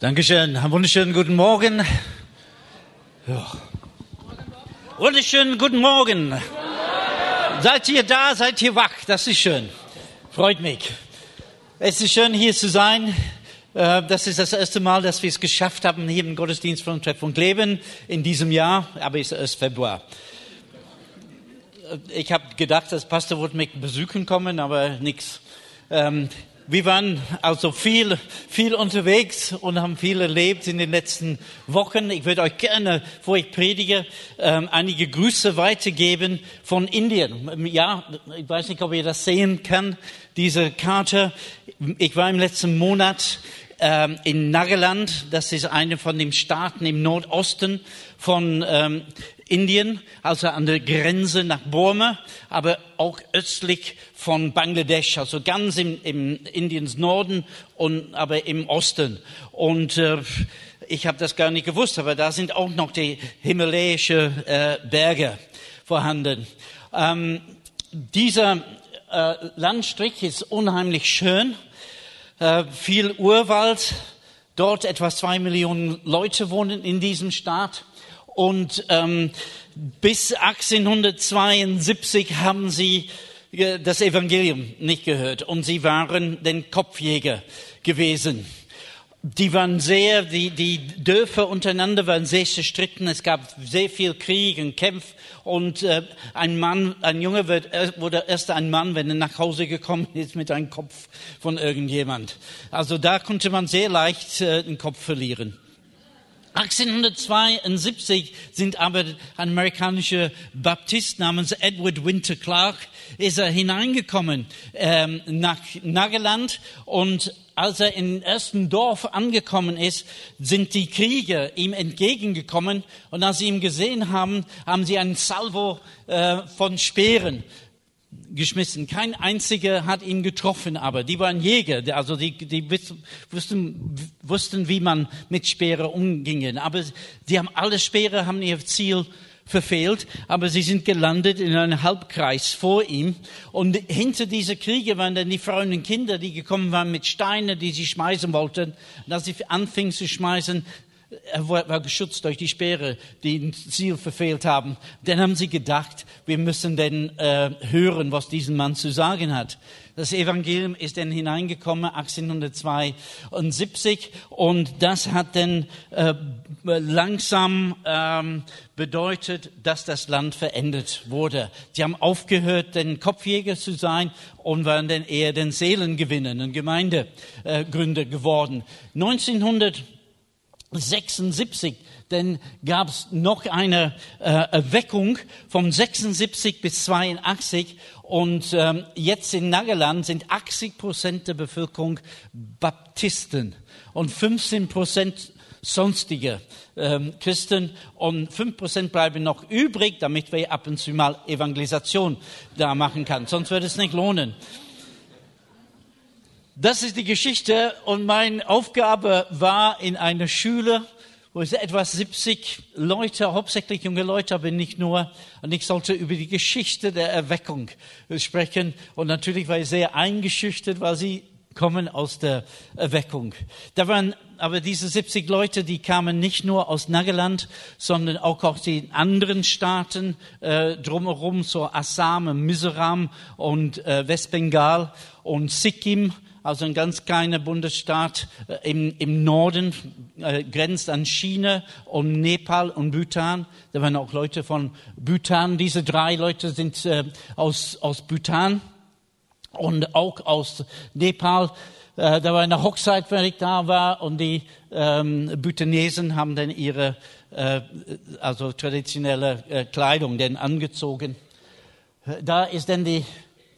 Dankeschön. Einen wunderschönen guten Morgen. Ja. Wunderschönen guten Morgen. Seid ihr da? Seid ihr wach? Das ist schön. Freut mich. Es ist schön, hier zu sein. Äh, Das ist das erste Mal, dass wir es geschafft haben, hier im Gottesdienst von Treffpunkt Leben in diesem Jahr, aber es ist erst Februar. Ich habe gedacht, das Pastor wird mich besuchen kommen, aber nichts. Wir waren also viel, viel unterwegs und haben viel erlebt in den letzten Wochen. Ich würde euch gerne, wo ich predige, ähm, einige Grüße weitergeben von Indien. Ja, ich weiß nicht, ob ihr das sehen kann, diese Karte. Ich war im letzten Monat ähm, in Nagaland. Das ist eine von den Staaten im Nordosten von ähm, Indien, also an der Grenze nach Burma, aber auch östlich von Bangladesch, also ganz im, im Indiens Norden und aber im Osten. Und äh, ich habe das gar nicht gewusst, aber da sind auch noch die himalayischen äh, Berge vorhanden. Ähm, dieser äh, Landstrich ist unheimlich schön, äh, viel Urwald. Dort etwa zwei Millionen Leute wohnen in diesem Staat. Und ähm, bis 1872 haben sie äh, das Evangelium nicht gehört und sie waren den Kopfjäger gewesen. Die waren sehr, die, die Dörfer untereinander waren sehr zerstritten. Es gab sehr viel Krieg und Kämpf. Und äh, ein Mann, ein Junge wird, äh, wurde erst ein Mann, wenn er nach Hause gekommen ist mit einem Kopf von irgendjemand. Also da konnte man sehr leicht äh, den Kopf verlieren. 1872 sind aber ein amerikanischer Baptist namens Edward Winter Clark ist er hineingekommen ähm, nach Nagaland. Und als er im ersten Dorf angekommen ist, sind die Krieger ihm entgegengekommen. Und als sie ihn gesehen haben, haben sie einen Salvo äh, von Speeren geschmissen. Kein einziger hat ihn getroffen, aber die waren Jäger, also die, die wussten, wussten, wie man mit Speere umging. Aber sie haben alle Speere haben ihr Ziel verfehlt, aber sie sind gelandet in einem Halbkreis vor ihm. Und hinter dieser Kriege waren dann die Frauen und Kinder, die gekommen waren mit Steinen, die sie schmeißen wollten. Und als sie anfingen zu schmeißen, er war geschützt durch die Speere, die ein Ziel verfehlt haben. Dann haben sie gedacht, wir müssen denn äh, hören, was diesen Mann zu sagen hat. Das Evangelium ist dann hineingekommen 1872 und das hat dann äh, langsam ähm, bedeutet, dass das Land verändert wurde. Sie haben aufgehört, den Kopfjäger zu sein und waren dann eher den Seelengewinner und Gemeindegründer geworden. 1900 76, dann gab es noch eine äh, Erweckung vom 76 bis 82 und ähm, jetzt in Nagaland sind 80 Prozent der Bevölkerung Baptisten und 15 Prozent sonstige ähm, Christen und 5 Prozent bleiben noch übrig, damit wir ab und zu mal Evangelisation da machen kann. Sonst würde es nicht lohnen. Das ist die Geschichte und meine Aufgabe war in einer Schule, wo es etwa 70 Leute, hauptsächlich junge Leute, aber nicht nur. Und ich sollte über die Geschichte der Erweckung sprechen. Und natürlich war ich sehr eingeschüchtert, weil sie kommen aus der Erweckung. Da waren aber diese 70 Leute, die kamen nicht nur aus Nagaland, sondern auch aus den anderen Staaten äh, drumherum, so Assam, Mizoram und äh, Westbengal und Sikkim also ein ganz kleiner Bundesstaat äh, im, im Norden, äh, grenzt an China und Nepal und Bhutan. Da waren auch Leute von Bhutan. Diese drei Leute sind äh, aus, aus Bhutan und auch aus Nepal. Äh, da war eine Hochzeit, wenn ich da war, und die ähm, Bhutanesen haben dann ihre äh, also traditionelle äh, Kleidung denn angezogen. Da ist dann die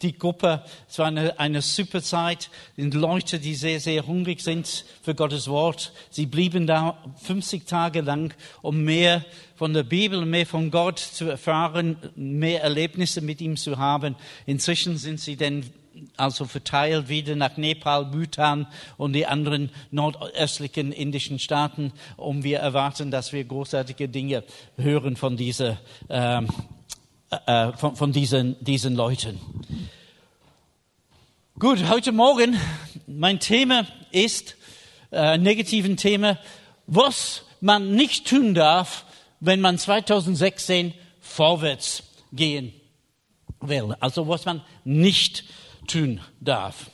die Gruppe. Es war eine, eine super Zeit. Die Leute, die sehr, sehr hungrig sind für Gottes Wort. Sie blieben da 50 Tage lang, um mehr von der Bibel, mehr von Gott zu erfahren, mehr Erlebnisse mit ihm zu haben. Inzwischen sind sie dann also verteilt wieder nach Nepal, Bhutan und die anderen nordöstlichen indischen Staaten. Und wir erwarten, dass wir großartige Dinge hören von dieser ähm, äh, von, von diesen, diesen Leuten. Gut, heute Morgen, mein Thema ist äh, negativen Thema, was man nicht tun darf, wenn man 2016 vorwärts gehen will. Also was man nicht tun darf.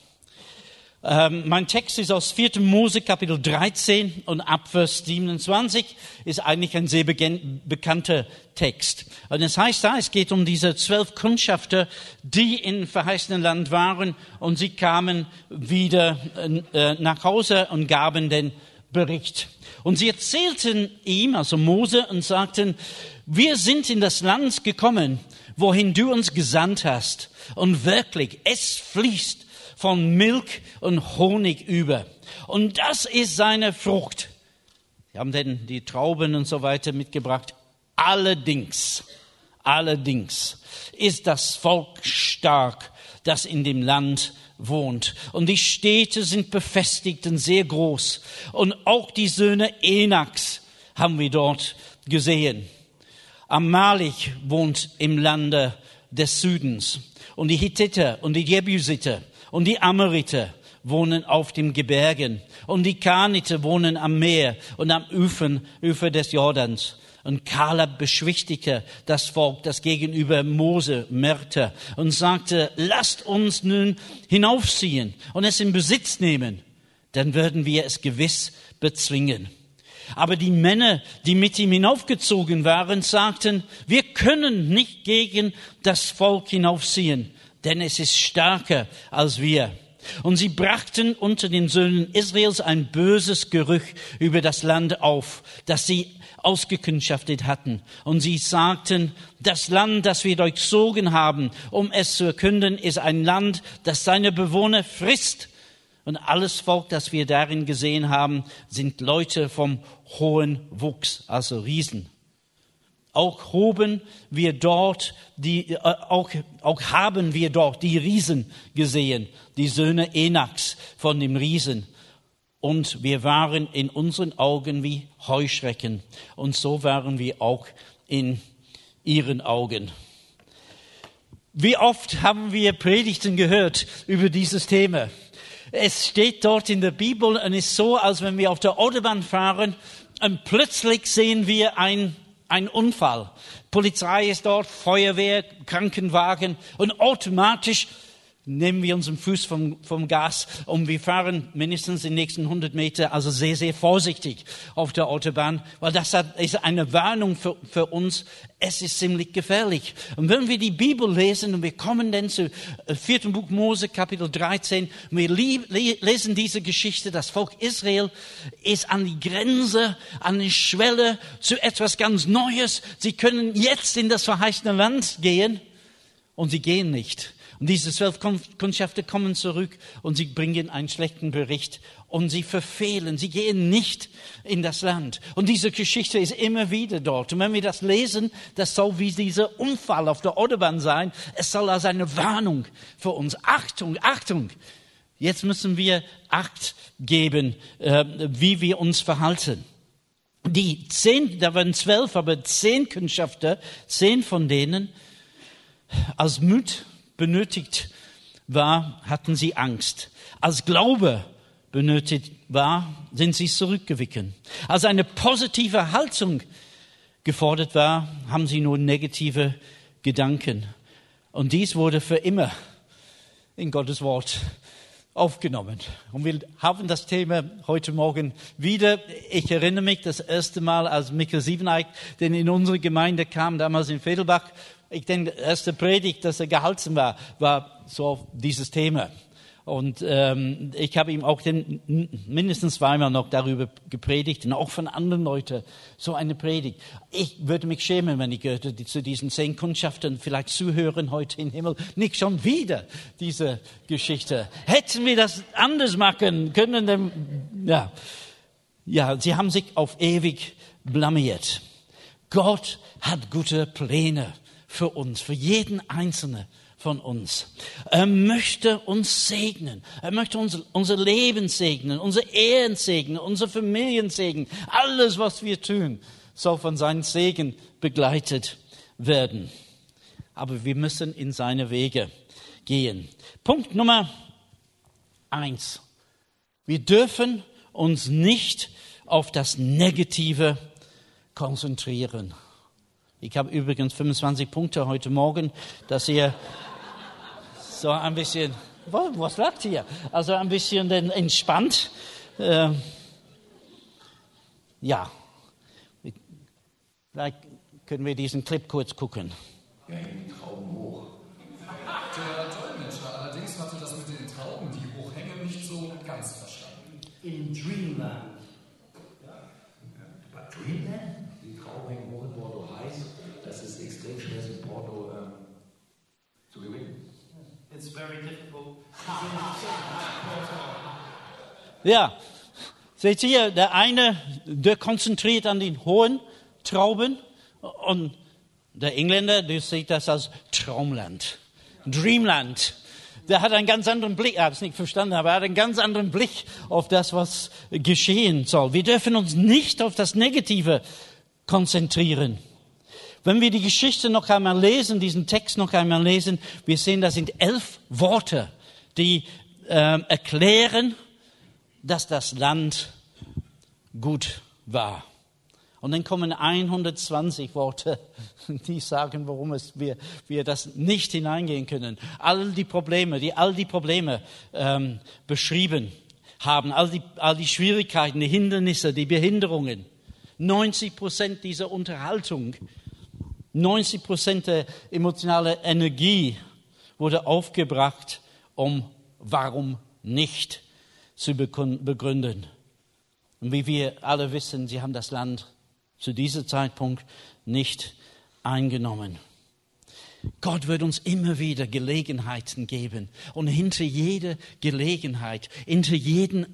Ähm, mein Text ist aus 4. Mose Kapitel 13 und ab Vers 27 ist eigentlich ein sehr bekannter Text. Und es heißt da, es geht um diese zwölf Kundschafter, die im verheißenen Land waren und sie kamen wieder äh, nach Hause und gaben den Bericht. Und sie erzählten ihm, also Mose, und sagten, wir sind in das Land gekommen, wohin du uns gesandt hast. Und wirklich, es fließt von Milch und Honig über. Und das ist seine Frucht. Sie haben denn die Trauben und so weiter mitgebracht. Allerdings, allerdings ist das Volk stark, das in dem Land wohnt. Und die Städte sind befestigt und sehr groß. Und auch die Söhne Enaks haben wir dort gesehen. Amalek wohnt im Lande des Südens. Und die Hittiter und die Jebusiter und die Amoriter wohnen auf den Gebirgen und die Kaniter wohnen am Meer und am Ufer, Ufer des Jordans. Und Kaleb beschwichtigte das Volk, das gegenüber Mose märrte und sagte, lasst uns nun hinaufziehen und es in Besitz nehmen, dann würden wir es gewiss bezwingen. Aber die Männer, die mit ihm hinaufgezogen waren, sagten, wir können nicht gegen das Volk hinaufziehen, denn es ist stärker als wir. Und sie brachten unter den Söhnen Israels ein böses Gerücht über das Land auf, das sie ausgekundschaftet hatten. Und sie sagten, das Land, das wir durchzogen haben, um es zu erkünden, ist ein Land, das seine Bewohner frisst. Und alles Volk, das wir darin gesehen haben, sind Leute vom hohen Wuchs, also Riesen. Auch hoben wir dort die, äh, auch, auch haben wir dort die Riesen gesehen, die Söhne Enaks von dem Riesen. Und wir waren in unseren Augen wie Heuschrecken. Und so waren wir auch in ihren Augen. Wie oft haben wir Predigten gehört über dieses Thema? Es steht dort in der Bibel und ist so, als wenn wir auf der Autobahn fahren und plötzlich sehen wir ein ein Unfall. Polizei ist dort, Feuerwehr, Krankenwagen und automatisch nehmen wir unseren Fuß vom, vom Gas und wir fahren mindestens die nächsten 100 Meter, also sehr, sehr vorsichtig auf der Autobahn, weil das ist eine Warnung für, für uns. Es ist ziemlich gefährlich. Und wenn wir die Bibel lesen und wir kommen dann zu äh, vierten Buch Mose, Kapitel 13, wir lesen diese Geschichte, das Volk Israel ist an die Grenze, an die Schwelle zu etwas ganz Neues. Sie können jetzt in das verheißene Land gehen und sie gehen nicht. Und diese zwölf Kundschafter kommen zurück und sie bringen einen schlechten Bericht und sie verfehlen, sie gehen nicht in das Land. Und diese Geschichte ist immer wieder dort. Und wenn wir das lesen, das soll wie dieser Unfall auf der Autobahn sein. Es soll als eine Warnung für uns. Achtung, Achtung. Jetzt müssen wir Acht geben, äh, wie wir uns verhalten. Die zehn, da waren zwölf, aber zehn Kundschafter, zehn von denen als Mut benötigt war, hatten sie Angst. Als Glaube benötigt war, sind sie zurückgewichen. Als eine positive Haltung gefordert war, haben sie nur negative Gedanken. Und dies wurde für immer in Gottes Wort aufgenommen. Und wir haben das Thema heute Morgen wieder. Ich erinnere mich das erste Mal, als Michael Siebeneich, der in unsere Gemeinde kam, damals in Fedelbach, ich denke, die erste Predigt, dass er gehalten war, war so dieses Thema. Und ähm, ich habe ihm auch den, mindestens zweimal noch darüber gepredigt und auch von anderen Leuten so eine Predigt. Ich würde mich schämen, wenn ich würde zu diesen zehn Kundschaften vielleicht zuhören heute im Himmel. Nicht schon wieder diese Geschichte. Hätten wir das anders machen können, dann, ja. Ja, sie haben sich auf ewig blamiert. Gott hat gute Pläne für uns, für jeden Einzelnen von uns. Er möchte uns segnen. Er möchte uns, unser Leben segnen, unsere Ehen segnen, unsere Familien segnen. Alles, was wir tun, soll von seinem Segen begleitet werden. Aber wir müssen in seine Wege gehen. Punkt Nummer eins. Wir dürfen uns nicht auf das Negative konzentrieren. Ich habe übrigens 25 Punkte heute Morgen, dass ihr so ein bisschen, was sagt ihr? Also ein bisschen entspannt. Äh, ja, vielleicht können wir diesen Clip kurz gucken. Ja, die Trauben hoch. Der Dolmetscher allerdings hatte das mit den Trauben, die hochhängen, nicht so ganz verstanden. In Dreamland. Ja, seht ihr, der eine, der konzentriert an den hohen Trauben und der Engländer, der sieht das als Traumland, Dreamland. Der hat einen ganz anderen Blick, er hat es nicht verstanden, aber er hat einen ganz anderen Blick auf das, was geschehen soll. Wir dürfen uns nicht auf das Negative konzentrieren. Wenn wir die Geschichte noch einmal lesen, diesen Text noch einmal lesen, wir sehen, das sind elf Worte, die äh, erklären, dass das Land gut war. Und dann kommen 120 Worte, die sagen, warum es wir, wir das nicht hineingehen können. All die Probleme, die all die Probleme ähm, beschrieben haben, all die, all die Schwierigkeiten, die Hindernisse, die Behinderungen. 90 Prozent dieser Unterhaltung, 90 Prozent der emotionalen Energie wurde aufgebracht, um warum nicht zu begründen. Und wie wir alle wissen, sie haben das Land zu diesem Zeitpunkt nicht eingenommen. Gott wird uns immer wieder Gelegenheiten geben. Und hinter jeder Gelegenheit, hinter jedem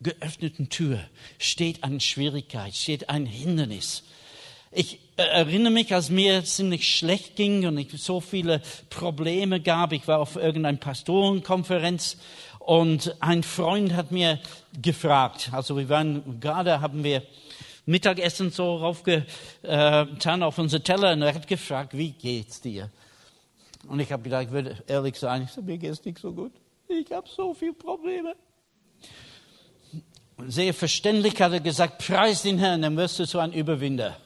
geöffneten Tür steht eine Schwierigkeit, steht ein Hindernis. Ich erinnere mich, als mir ziemlich schlecht ging und ich so viele Probleme gab. Ich war auf irgendeiner Pastorenkonferenz und ein Freund hat mir gefragt, also wir waren gerade, haben wir Mittagessen so raufgetan auf unsere Teller und er hat gefragt, wie geht's dir? Und ich habe gedacht, ich würde ehrlich sein, ich sage, mir geht's nicht so gut. Ich habe so viele Probleme. Sehr verständlich hat er gesagt, preis den Herrn, dann wirst du zu einem Überwinder.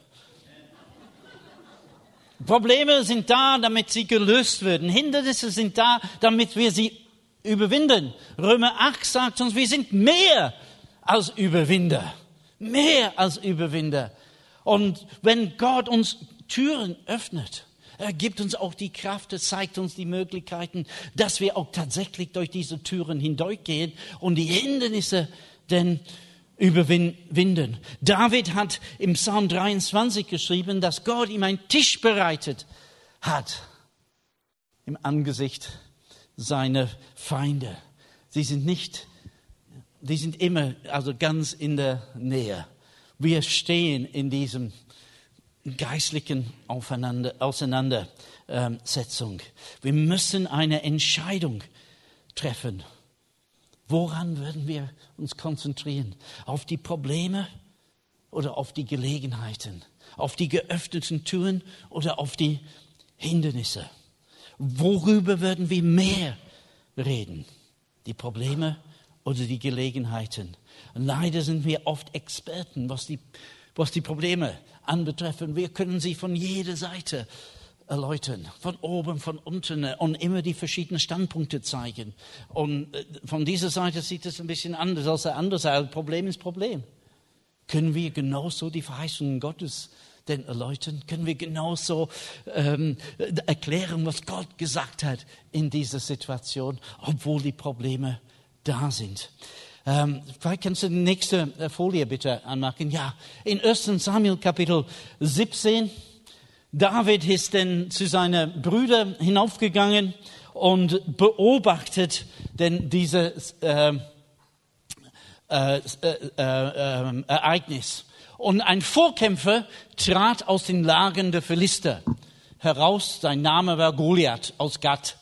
Probleme sind da, damit sie gelöst werden. Hindernisse sind da, damit wir sie überwinden. Römer 8 sagt uns, wir sind mehr als Überwinder. Mehr als Überwinder. Und wenn Gott uns Türen öffnet, er gibt uns auch die Kraft, er zeigt uns die Möglichkeiten, dass wir auch tatsächlich durch diese Türen hindurchgehen und die Hindernisse denn überwinden. David hat im Psalm 23 geschrieben, dass Gott ihm einen Tisch bereitet hat im Angesicht seiner Feinde. Sie sind nicht die sind immer also ganz in der Nähe. Wir stehen in diesem geistlichen Aufeinander, Auseinandersetzung. Wir müssen eine Entscheidung treffen. Woran werden wir uns konzentrieren? Auf die Probleme oder auf die Gelegenheiten? Auf die geöffneten Türen oder auf die Hindernisse? Worüber werden wir mehr reden? Die Probleme oder die Gelegenheiten. Leider sind wir oft Experten, was die, was die Probleme anbetreffen. Wir können sie von jeder Seite erläutern, von oben, von unten und immer die verschiedenen Standpunkte zeigen. Und äh, von dieser Seite sieht es ein bisschen anders als der andere Seite. Problem ist Problem. Können wir genauso die Verheißungen Gottes denn erläutern? Können wir genauso ähm, erklären, was Gott gesagt hat in dieser Situation, obwohl die Probleme da sind. Ähm, vielleicht kannst du die nächste äh, Folie bitte anmachen. Ja, in 1 Samuel Kapitel 17, David ist dann zu seinen Brüdern hinaufgegangen und beobachtet denn dieses äh, äh, äh, äh, Ereignis. Und ein Vorkämpfer trat aus den Lagern der Philister heraus. Sein Name war Goliath aus Gath.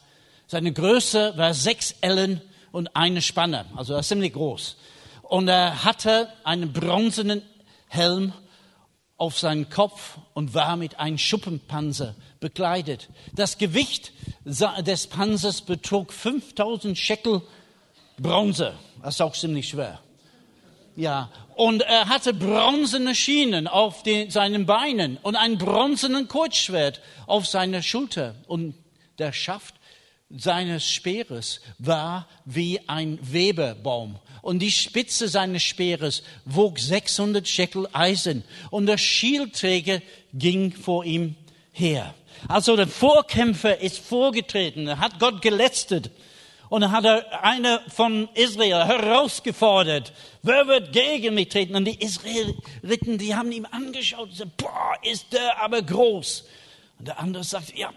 Seine Größe war sechs Ellen und eine Spanne, also ziemlich groß. Und er hatte einen bronzenen Helm auf seinen Kopf und war mit einem Schuppenpanzer bekleidet. Das Gewicht des Panzers betrug 5000 Shekel Bronze. Das ist auch ziemlich schwer. Ja, und er hatte bronzene Schienen auf den, seinen Beinen und ein bronzenen Kurzschwert auf seiner Schulter. Und der Schaft seines Speeres war wie ein Weberbaum. Und die Spitze seines Speeres wog 600 Shekel Eisen. Und der Schildträger ging vor ihm her. Also der Vorkämpfer ist vorgetreten, er hat Gott gelästert. Und dann hat er eine von Israel herausgefordert, wer wird gegen mich treten? Und die Israeliten, die haben ihm angeschaut und gesagt, boah, ist der aber groß. Der andere sagt, ja,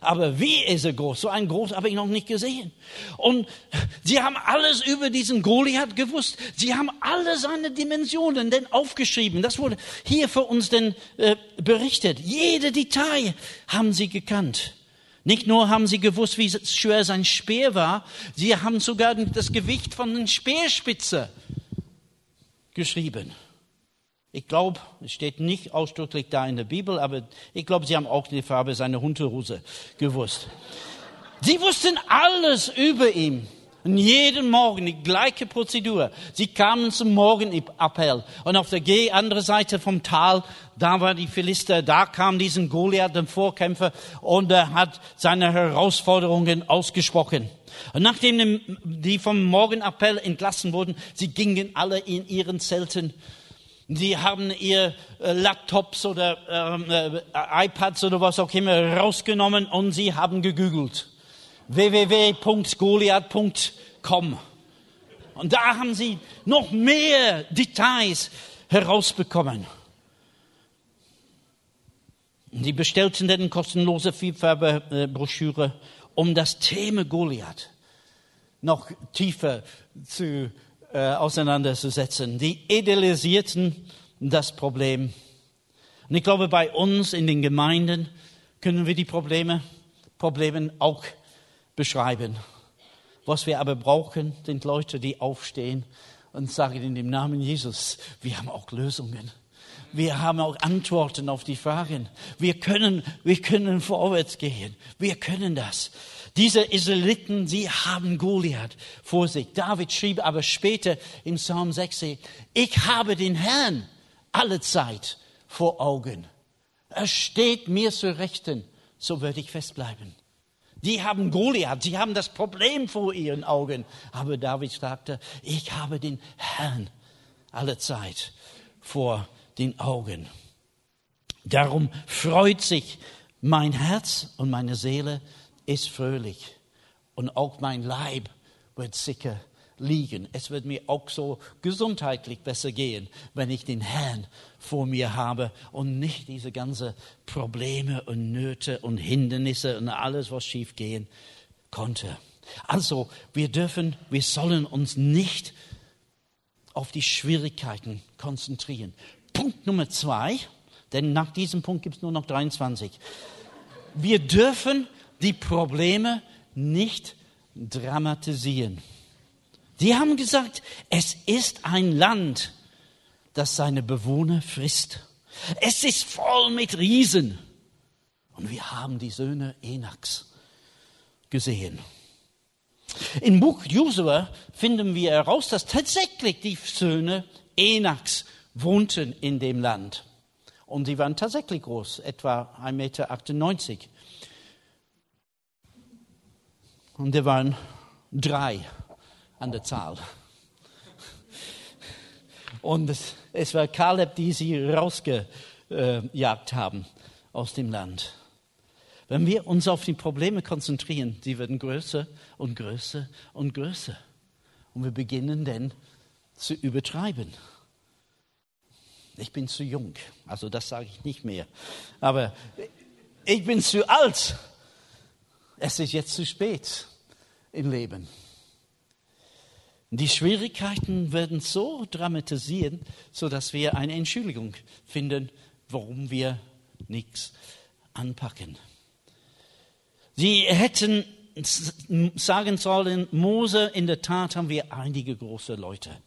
aber wie ist er groß? So einen groß habe ich noch nicht gesehen. Und sie haben alles über diesen Goliath gewusst. Sie haben alle seine Dimensionen denn aufgeschrieben. Das wurde hier für uns denn äh, berichtet. Jede Detail haben sie gekannt. Nicht nur haben sie gewusst, wie schwer sein Speer war, sie haben sogar das Gewicht von der Speerspitze geschrieben. Ich glaube, es steht nicht ausdrücklich da in der Bibel, aber ich glaube, sie haben auch die Farbe seiner Hunderhose gewusst. Sie wussten alles über ihn. Und jeden Morgen die gleiche Prozedur. Sie kamen zum Morgenappell. Und auf der anderen Seite vom Tal, da war die Philister, da kam diesen Goliath, den Vorkämpfer, und er hat seine Herausforderungen ausgesprochen. Und nachdem die vom Morgenappell entlassen wurden, sie gingen alle in ihren Zelten Sie haben ihr äh, Laptops oder ähm, äh, iPads oder was auch immer rausgenommen und sie haben gegoogelt. www.goliath.com. Und da haben sie noch mehr Details herausbekommen. Sie bestellten dann kostenlose Vielfarbe-Broschüre, um das Thema Goliath noch tiefer zu äh, auseinanderzusetzen. Die idealisierten das Problem. Und ich glaube, bei uns in den Gemeinden können wir die Probleme, Probleme auch beschreiben. Was wir aber brauchen, sind Leute, die aufstehen und sagen in dem Namen Jesus, wir haben auch Lösungen. Wir haben auch Antworten auf die Fragen. Wir können, wir können vorwärts gehen. Wir können das. Diese Israeliten, sie haben Goliath vor sich. David schrieb aber später im Psalm 6, ich habe den Herrn alle Zeit vor Augen. Er steht mir zu Rechten, so werde ich festbleiben. Die haben Goliath, sie haben das Problem vor ihren Augen. Aber David sagte, ich habe den Herrn alle Zeit vor den Augen. Darum freut sich mein Herz und meine Seele ist fröhlich und auch mein Leib wird sicher liegen. Es wird mir auch so gesundheitlich besser gehen, wenn ich den Herrn vor mir habe und nicht diese ganzen Probleme und Nöte und Hindernisse und alles, was schief gehen konnte. Also, wir dürfen, wir sollen uns nicht auf die Schwierigkeiten konzentrieren. Punkt Nummer zwei, denn nach diesem Punkt gibt es nur noch 23. Wir dürfen die Probleme nicht dramatisieren. Die haben gesagt, es ist ein Land, das seine Bewohner frisst. Es ist voll mit Riesen. Und wir haben die Söhne Enaks gesehen. Im Buch Josua finden wir heraus, dass tatsächlich die Söhne Enaks wohnten in dem Land. Und sie waren tatsächlich groß, etwa 1,98 Meter. Und wir waren drei an der Zahl. Und es, es war Kaleb, die sie rausgejagt haben aus dem Land. Wenn wir uns auf die Probleme konzentrieren, sie werden größer und größer und größer. Und wir beginnen dann zu übertreiben. Ich bin zu jung, also das sage ich nicht mehr. Aber ich bin zu alt es ist jetzt zu spät im Leben. Die Schwierigkeiten werden so dramatisiert, sodass wir eine Entschuldigung finden, warum wir nichts anpacken. Sie hätten sagen sollen, Mose, in der Tat haben wir einige große Leute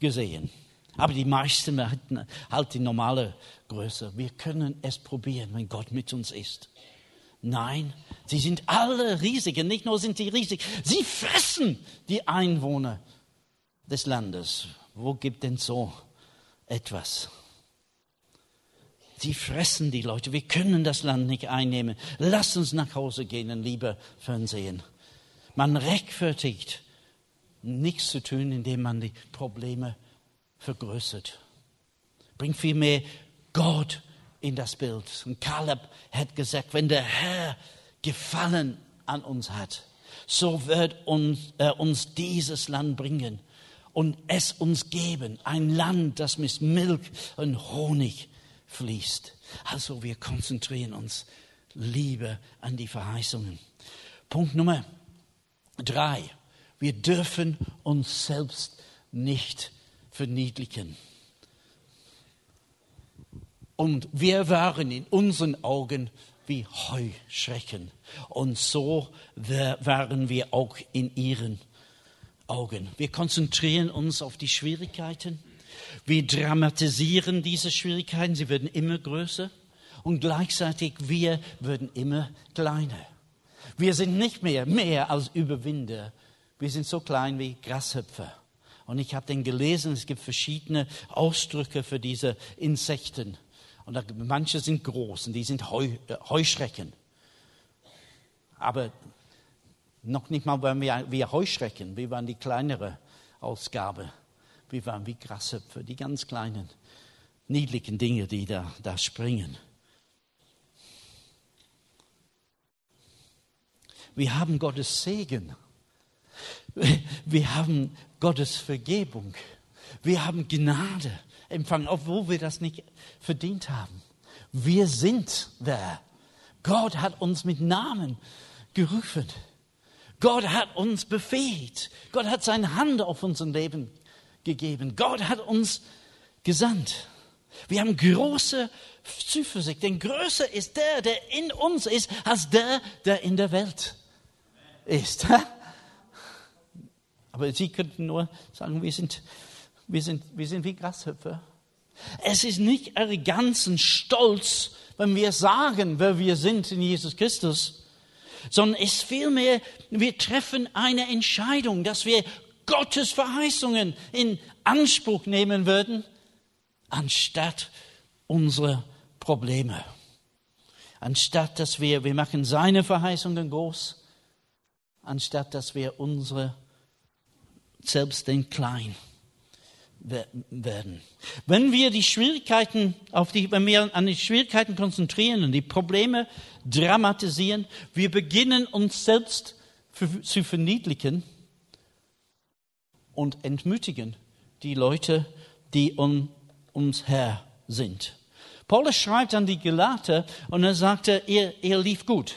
gesehen. Aber die meisten hatten halt die normale Größe. Wir können es probieren, wenn Gott mit uns ist. Nein, sie sind alle riesig. Und nicht nur sind sie riesig, sie fressen die Einwohner des Landes, wo gibt denn so etwas? Sie fressen die Leute. Wir können das Land nicht einnehmen. Lasst uns nach Hause gehen und lieber Fernsehen. Man rechtfertigt nichts zu tun, indem man die Probleme vergrößert. Bringt vielmehr Gott in das Bild. Und Kaleb hat gesagt, wenn der Herr Gefallen an uns hat, so wird uns, er uns dieses Land bringen und es uns geben. Ein Land, das mit Milch und Honig fließt. Also wir konzentrieren uns lieber an die Verheißungen. Punkt Nummer drei. Wir dürfen uns selbst nicht verniedlichen. Und wir waren in unseren Augen wie Heuschrecken. Und so waren wir auch in ihren Augen. Wir konzentrieren uns auf die Schwierigkeiten. Wir dramatisieren diese Schwierigkeiten. Sie werden immer größer. Und gleichzeitig wir werden immer kleiner. Wir sind nicht mehr mehr als Überwinder. Wir sind so klein wie Grashüpfer. Und ich habe den gelesen, es gibt verschiedene Ausdrücke für diese Insekten. Und manche sind groß und die sind Heu, äh, Heuschrecken. Aber noch nicht mal waren wir, wir Heuschrecken, wir waren die kleinere Ausgabe. Wir waren wie Grashüpfer, die ganz kleinen, niedlichen Dinge, die da, da springen. Wir haben Gottes Segen. Wir haben Gottes Vergebung. Wir haben Gnade empfangen, obwohl wir das nicht verdient haben. Wir sind wer. Gott hat uns mit Namen gerufen. Gott hat uns befähigt. Gott hat seine Hand auf unser Leben gegeben. Gott hat uns gesandt. Wir haben große Zuversicht, denn größer ist der, der in uns ist, als der, der in der Welt ist. Aber Sie könnten nur sagen, wir sind, wir sind, wir sind wie Grashüpfer. Es ist nicht Arroganz und Stolz, wenn wir sagen, wer wir sind in Jesus Christus, sondern es ist vielmehr, wir treffen eine Entscheidung, dass wir Gottes Verheißungen in Anspruch nehmen würden, anstatt unsere Probleme. Anstatt dass wir, wir machen seine Verheißungen groß, anstatt dass wir unsere selbst den klein werden. Wenn wir die Schwierigkeiten auf die, wenn wir an die Schwierigkeiten konzentrieren und die Probleme dramatisieren, wir beginnen uns selbst zu verniedlichen und entmutigen die Leute, die um uns her sind. Paulus schreibt an die Gelater und er sagte, ihr, ihr lief gut.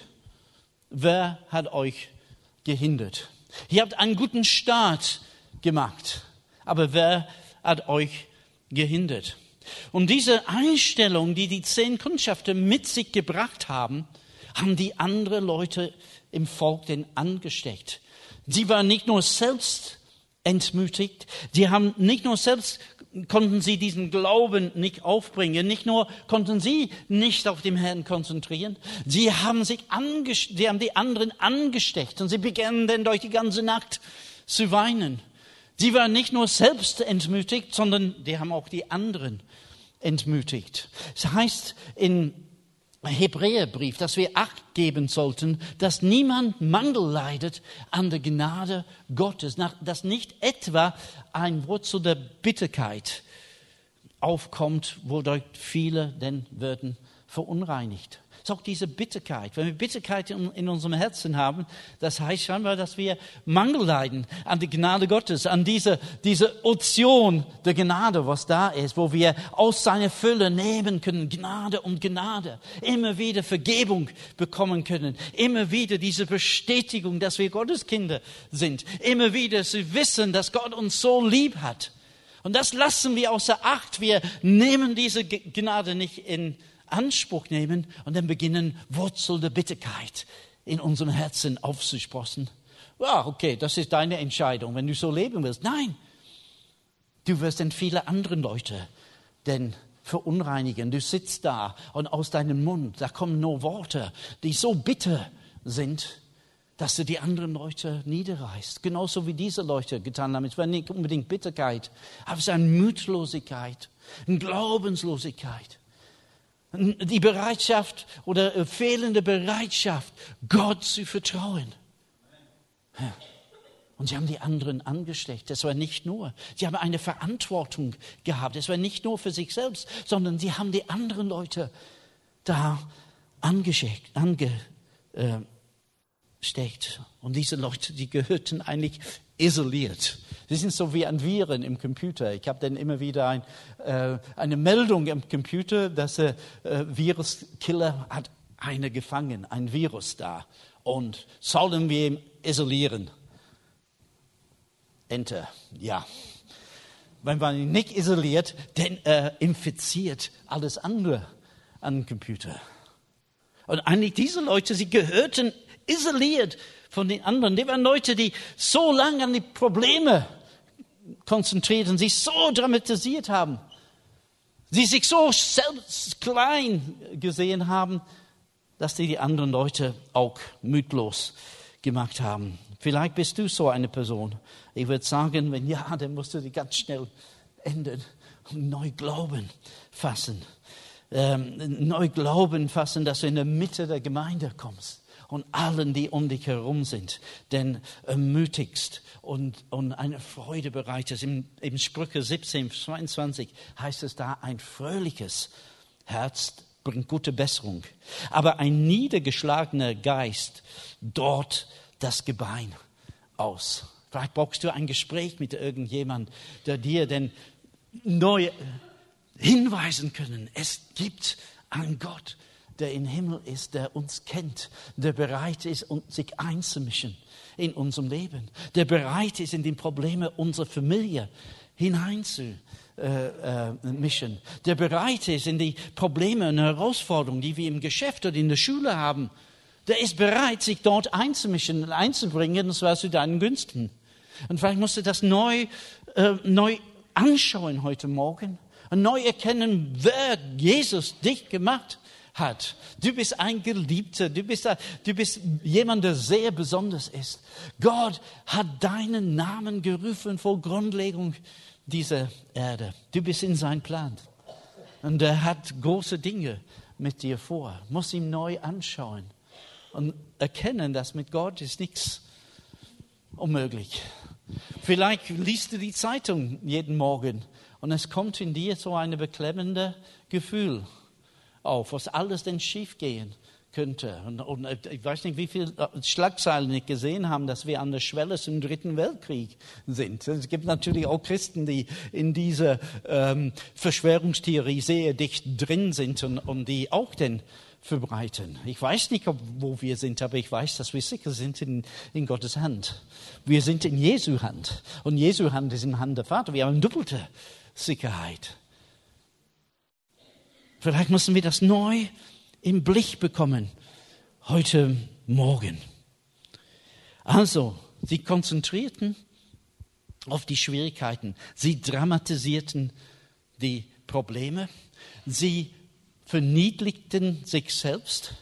Wer hat euch gehindert? Ihr habt einen guten Start gemacht. Aber wer hat euch gehindert? Und diese Einstellung, die die zehn Kundschafter mit sich gebracht haben, haben die anderen Leute im Volk denn angesteckt. Sie waren nicht nur selbst entmutigt, sie haben nicht nur selbst konnten sie diesen Glauben nicht aufbringen. Nicht nur konnten sie nicht auf den Herrn konzentrieren, sie haben sich sie haben die anderen angesteckt und sie begannen dann durch die ganze Nacht zu weinen. Sie waren nicht nur selbst entmutigt, sondern die haben auch die anderen entmutigt. Es heißt in Hebräerbrief, dass wir Acht geben sollten, dass niemand Mangel leidet an der Gnade Gottes, dass nicht etwa ein Wurzel der Bitterkeit aufkommt, wodurch viele denn würden verunreinigt ist auch diese Bitterkeit. Wenn wir Bitterkeit in, in unserem Herzen haben, das heißt scheinbar, dass wir Mangel leiden an die Gnade Gottes, an diese, diese Ozean der Gnade, was da ist, wo wir aus seiner Fülle nehmen können, Gnade und Gnade, immer wieder Vergebung bekommen können, immer wieder diese Bestätigung, dass wir Gottes Kinder sind, immer wieder zu wissen, dass Gott uns so lieb hat. Und das lassen wir außer Acht. Wir nehmen diese Gnade nicht in Anspruch nehmen und dann beginnen Wurzel der Bitterkeit in unserem Herzen aufzusprossen. Ja, okay, das ist deine Entscheidung, wenn du so leben willst. Nein, du wirst dann viele andere Leute denn verunreinigen. Du sitzt da und aus deinem Mund, da kommen nur Worte, die so bitter sind, dass du die anderen Leute niederreißt. Genauso wie diese Leute getan haben. Es war nicht unbedingt Bitterkeit, aber es ist eine Mütlosigkeit, eine Glaubenslosigkeit. Die Bereitschaft oder äh, fehlende Bereitschaft, Gott zu vertrauen. Und sie haben die anderen angesteckt. Das war nicht nur. Sie haben eine Verantwortung gehabt. Es war nicht nur für sich selbst, sondern sie haben die anderen Leute da angesteckt. Ange, äh. Und diese Leute, die gehörten eigentlich isoliert. Sie sind so wie ein Viren im Computer. Ich habe dann immer wieder ein, äh, eine Meldung im Computer, dass der äh, Viruskiller hat eine gefangen, ein Virus da. Und sollen wir ihn isolieren? Enter. Ja. Wenn man ihn nicht isoliert, dann äh, infiziert alles andere an dem Computer. Und eigentlich diese Leute, sie gehörten isoliert von den anderen. Die waren Leute, die so lange an die Probleme konzentrierten, sich so dramatisiert haben, sie sich so selbst klein gesehen haben, dass sie die anderen Leute auch mütlos gemacht haben. Vielleicht bist du so eine Person. Ich würde sagen, wenn ja, dann musst du die ganz schnell ändern und neu Glauben fassen. Ähm, neu Glauben fassen, dass du in der Mitte der Gemeinde kommst und allen, die um dich herum sind, denn ermutigst und, und eine Freude bereitest. Im, Im Sprüche 17, 22 heißt es da, ein fröhliches Herz bringt gute Besserung, aber ein niedergeschlagener Geist dort das Gebein aus. Vielleicht brauchst du ein Gespräch mit irgendjemandem, der dir denn neu hinweisen können. Es gibt einen Gott, der im Himmel ist, der uns kennt, der bereit ist, sich einzumischen in unserem Leben, der bereit ist, in die Probleme unserer Familie hineinzumischen, äh, äh, der bereit ist, in die Probleme und Herausforderungen, die wir im Geschäft oder in der Schule haben, der ist bereit, sich dort einzumischen und einzubringen, und zwar zu deinen Günsten. Und vielleicht musst du das neu, äh, neu anschauen heute Morgen und neu erkennen, wer Jesus dich gemacht hat. Du bist ein Geliebter, du bist, du bist jemand, der sehr besonders ist. Gott hat deinen Namen gerufen vor Grundlegung dieser Erde. Du bist in sein Plan. Und er hat große Dinge mit dir vor. Muss ihm neu anschauen und erkennen, dass mit Gott ist nichts unmöglich. Vielleicht liest du die Zeitung jeden Morgen und es kommt in dir so ein beklemmendes Gefühl auf, was alles denn schiefgehen könnte. Und, und, ich weiß nicht, wie viele Schlagzeilen ich gesehen haben, dass wir an der Schwelle zum Dritten Weltkrieg sind. Es gibt natürlich auch Christen, die in dieser ähm, Verschwörungstheorie sehr dicht drin sind und, und die auch den verbreiten. Ich weiß nicht, ob, wo wir sind, aber ich weiß, dass wir sicher sind in, in Gottes Hand. Wir sind in Jesu Hand. Und Jesu Hand ist in Hand der Vater. Wir haben doppelte Sicherheit. Vielleicht müssen wir das neu im Blick bekommen heute Morgen. Also, sie konzentrierten auf die Schwierigkeiten. Sie dramatisierten die Probleme. Sie verniedrigten sich selbst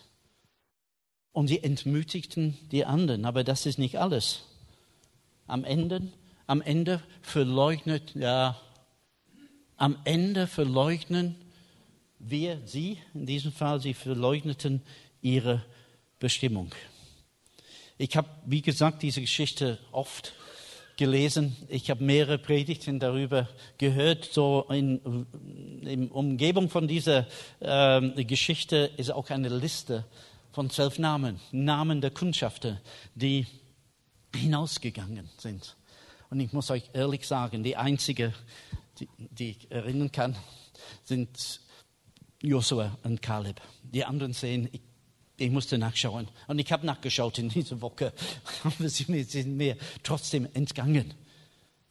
und sie entmutigten die anderen. Aber das ist nicht alles. Am Ende, am Ende verleugnet, ja, am Ende verleugnen wir, sie, in diesem Fall, sie verleugneten ihre Bestimmung. Ich habe, wie gesagt, diese Geschichte oft gelesen. Ich habe mehrere Predigten darüber gehört. So in, in Umgebung von dieser äh, Geschichte ist auch eine Liste von zwölf Namen, Namen der Kundschafter, die hinausgegangen sind. Und ich muss euch ehrlich sagen, die einzige, die, die ich erinnern kann, sind Joshua und Kaleb. Die anderen sehen, ich, ich musste nachschauen. Und ich habe nachgeschaut in dieser Woche, aber sie sind mir trotzdem entgangen.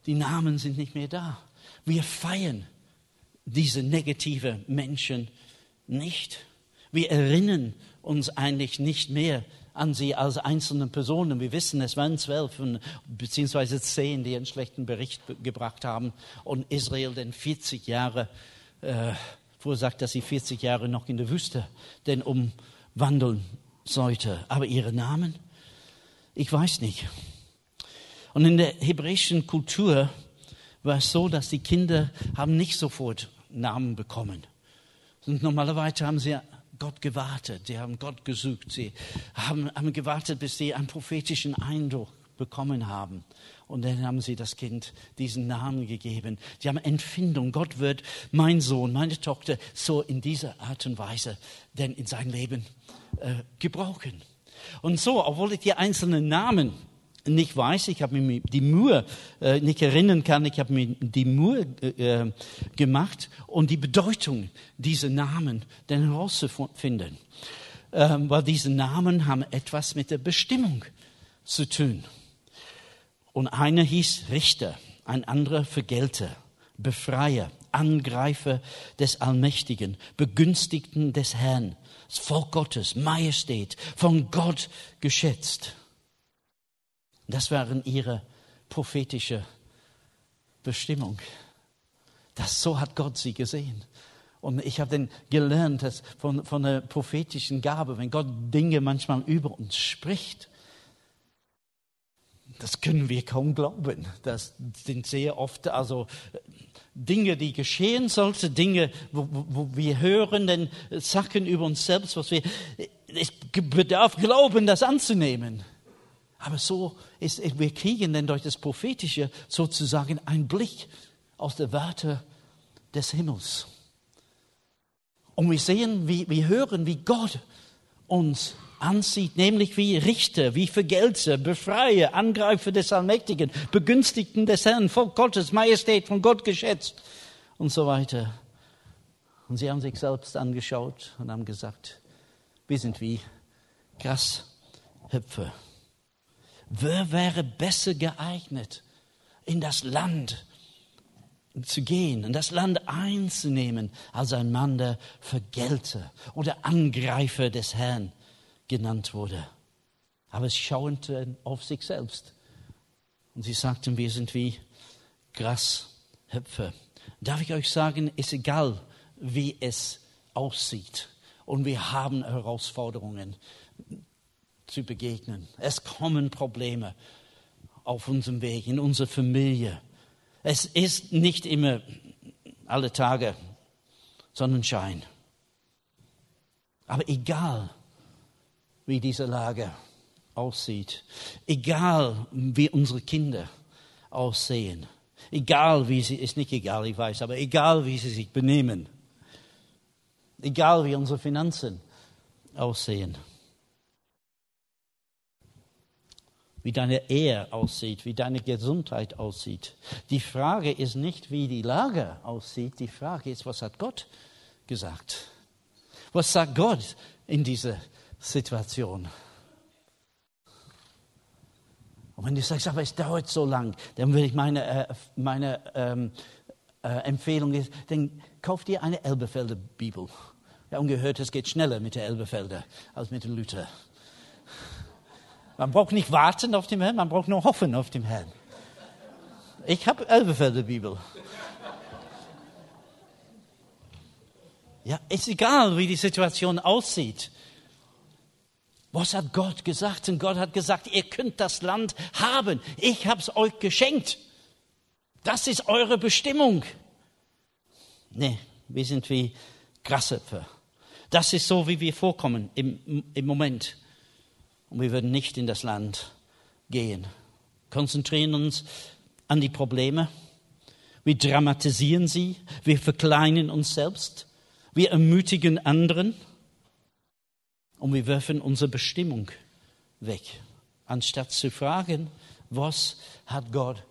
Die Namen sind nicht mehr da. Wir feiern diese negative Menschen nicht. Wir erinnern uns eigentlich nicht mehr an sie als einzelne Personen. Wir wissen, es waren zwölf beziehungsweise zehn, die einen schlechten Bericht gebracht haben und Israel denn 40 Jahre äh, vorsagt, dass sie 40 Jahre noch in der Wüste denn umwandeln sollte. Aber ihre Namen Ich weiß nicht. Und in der hebräischen Kultur war es so, dass die Kinder haben nicht sofort Namen bekommen. Und normalerweise haben sie Gott gewartet, sie haben Gott gesucht, sie haben, haben gewartet, bis sie einen prophetischen Eindruck bekommen haben. Und dann haben sie das Kind diesen Namen gegeben. Sie haben Empfindung. Gott wird mein Sohn, meine Tochter so in dieser Art und Weise denn in sein Leben äh, gebrauchen. Und so, obwohl ich die einzelnen Namen nicht weiß, ich habe mir die Mühe äh, nicht erinnern kann, ich habe mir die Mühe äh, gemacht, um die Bedeutung dieser Namen dann herauszufinden. Ähm, weil diese Namen haben etwas mit der Bestimmung zu tun. Und einer hieß Richter, ein anderer Vergelter, Befreier, Angreifer des Allmächtigen, Begünstigten des Herrn, Volk Gottes, Majestät, von Gott geschätzt. Das waren ihre prophetische Bestimmung. Das so hat Gott sie gesehen. Und ich habe dann gelernt, dass von, von der prophetischen Gabe, wenn Gott Dinge manchmal über uns spricht, das können wir kaum glauben. Das sind sehr oft also Dinge, die geschehen sollten, Dinge, wo, wo wir hören, dann Sachen über uns selbst, was wir, es bedarf Glauben, das anzunehmen. Aber so ist, wir kriegen dann durch das Prophetische sozusagen einen Blick aus der Warte des Himmels. Und wir sehen, wie, wir hören, wie Gott uns ansieht, nämlich wie Richter, wie Vergelter, Befreier, Angreifer des Allmächtigen, Begünstigten des Herrn, Volk Gottes, Majestät von Gott geschätzt und so weiter. Und sie haben sich selbst angeschaut und haben gesagt, wir sind wie Grashüpfer. Wer wäre besser geeignet, in das Land zu gehen, in das Land einzunehmen, als ein Mann der Vergelter oder Angreifer des Herrn? Genannt wurde. Aber sie schauten auf sich selbst. Und sie sagten, wir sind wie Grashöpfe. Darf ich euch sagen, ist egal, wie es aussieht. Und wir haben Herausforderungen zu begegnen. Es kommen Probleme auf unserem Weg, in unserer Familie. Es ist nicht immer alle Tage Sonnenschein. Aber egal, wie diese Lage aussieht, egal wie unsere Kinder aussehen, egal wie sie, ist nicht egal, ich weiß, aber egal wie sie sich benehmen, egal wie unsere Finanzen aussehen, wie deine Ehe aussieht, wie deine Gesundheit aussieht. Die Frage ist nicht, wie die Lage aussieht, die Frage ist, was hat Gott gesagt? Was sagt Gott in dieser Situation. Und wenn du sagst, aber es dauert so lang, dann würde ich meine, äh, meine ähm, äh, Empfehlung ist, dann kauf dir eine Elbefelder Bibel. Ja, ungehört, es geht schneller mit der Elbefelder als mit der Luther. Man braucht nicht warten auf den Herrn, man braucht nur hoffen auf den Herrn. Ich habe Elbefelder Bibel. Ja, ist egal, wie die Situation aussieht. Was hat Gott gesagt? Und Gott hat gesagt, ihr könnt das Land haben. Ich habe es euch geschenkt. Das ist eure Bestimmung. Nee, wir sind wie Grashüpfer. Das ist so, wie wir vorkommen im, im Moment. Und wir würden nicht in das Land gehen. Konzentrieren uns an die Probleme. Wir dramatisieren sie. Wir verkleinern uns selbst. Wir ermutigen anderen und wir werfen unsere Bestimmung weg, anstatt zu fragen, was hat Gott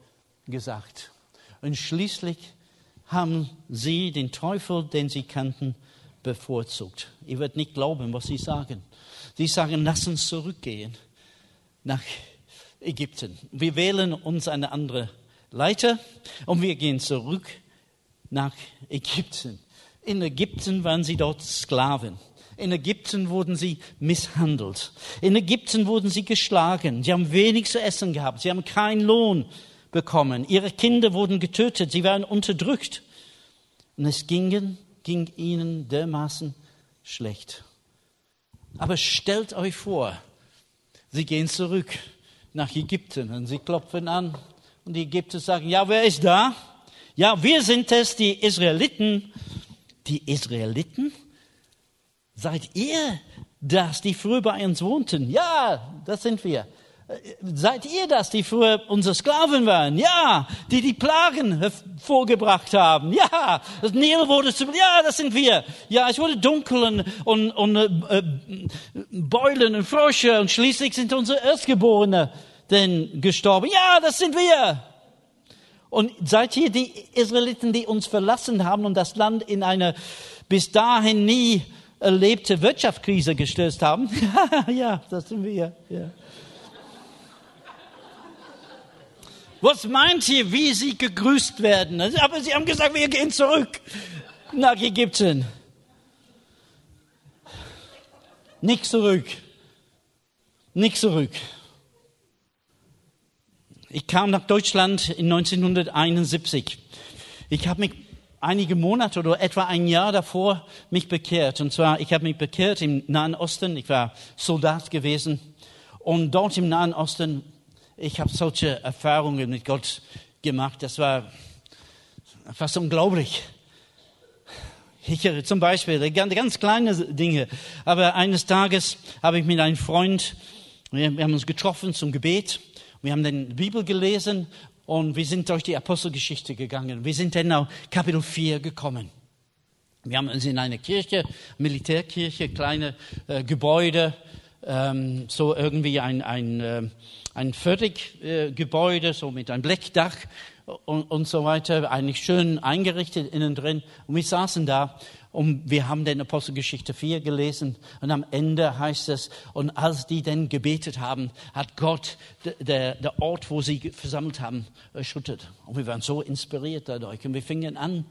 gesagt. Und schließlich haben sie den Teufel, den sie kannten, bevorzugt. Ihr werdet nicht glauben, was sie sagen. Sie sagen, lass uns zurückgehen nach Ägypten. Wir wählen uns eine andere Leiter und wir gehen zurück nach Ägypten. In Ägypten waren sie dort Sklaven. In Ägypten wurden sie misshandelt. In Ägypten wurden sie geschlagen. Sie haben wenig zu essen gehabt. Sie haben keinen Lohn bekommen. Ihre Kinder wurden getötet. Sie waren unterdrückt. Und es ging, ging ihnen dermaßen schlecht. Aber stellt euch vor, sie gehen zurück nach Ägypten und sie klopfen an und die Ägypter sagen, ja, wer ist da? Ja, wir sind es, die Israeliten. Die Israeliten? Seid ihr das, die früher bei uns wohnten? Ja, das sind wir. Seid ihr das, die früher unsere Sklaven waren? Ja, die die Plagen vorgebracht haben. Ja, das Nil wurde zu, ja, das sind wir. Ja, es wurde dunkel und, und, und äh, Beulen und Frösche und schließlich sind unsere Erstgeborene denn gestorben. Ja, das sind wir. Und seid ihr die Israeliten, die uns verlassen haben und das Land in eine bis dahin nie erlebte Wirtschaftskrise gestürzt haben? ja, das sind wir. Ja. Was meint ihr, wie sie gegrüßt werden? Aber sie haben gesagt, wir gehen zurück nach Ägypten. Nicht zurück. Nicht zurück. Ich kam nach Deutschland in 1971. Ich habe mich einige Monate oder etwa ein Jahr davor mich bekehrt. Und zwar, ich habe mich bekehrt im Nahen Osten. Ich war Soldat gewesen. Und dort im Nahen Osten ich habe solche Erfahrungen mit Gott gemacht. Das war fast unglaublich. Ich, zum Beispiel, ganz, kleine Dinge. Aber eines Tages habe ich mit einem Freund, wir haben uns getroffen zum Gebet. Wir haben die Bibel gelesen und wir sind durch die Apostelgeschichte gegangen. Wir sind dann auf Kapitel 4 gekommen. Wir haben uns in eine Kirche, Militärkirche, kleine äh, Gebäude, ähm, so irgendwie ein, ein, äh, ein Fertiggebäude, so mit einem Blechdach und, und so weiter, eigentlich schön eingerichtet innen drin. Und wir saßen da und wir haben den Apostelgeschichte 4 gelesen und am Ende heißt es, und als die denn gebetet haben, hat Gott der, der Ort, wo sie versammelt haben, erschüttert. Und wir waren so inspiriert dadurch und wir fingen an,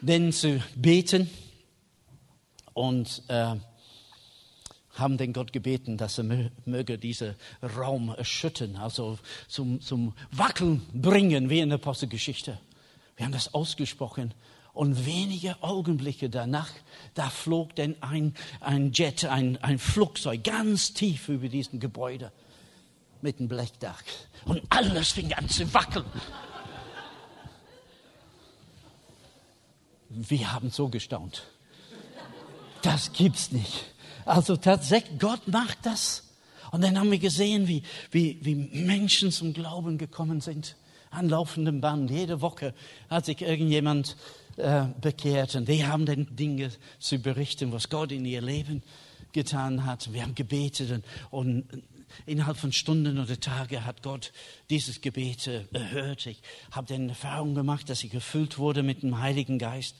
denn zu beten und äh, haben den Gott gebeten, dass er möge diesen Raum erschüttern, also zum, zum Wackeln bringen, wie in der Apostelgeschichte. Wir haben das ausgesprochen. Und wenige Augenblicke danach, da flog denn ein, ein Jet, ein, ein Flugzeug ganz tief über diesen Gebäude mit dem Blechdach. Und alles fing an zu wackeln. Wir haben so gestaunt. Das gibt's nicht. Also tatsächlich, Gott macht das. Und dann haben wir gesehen, wie, wie, wie Menschen zum Glauben gekommen sind. An laufendem Band. Jede Woche hat sich irgendjemand äh, bekehrt. Und die haben dann Dinge zu berichten, was Gott in ihr Leben getan hat. Wir haben gebetet und, und innerhalb von Stunden oder Tagen hat Gott dieses Gebet erhört. Ich habe dann Erfahrung gemacht, dass ich gefüllt wurde mit dem Heiligen Geist.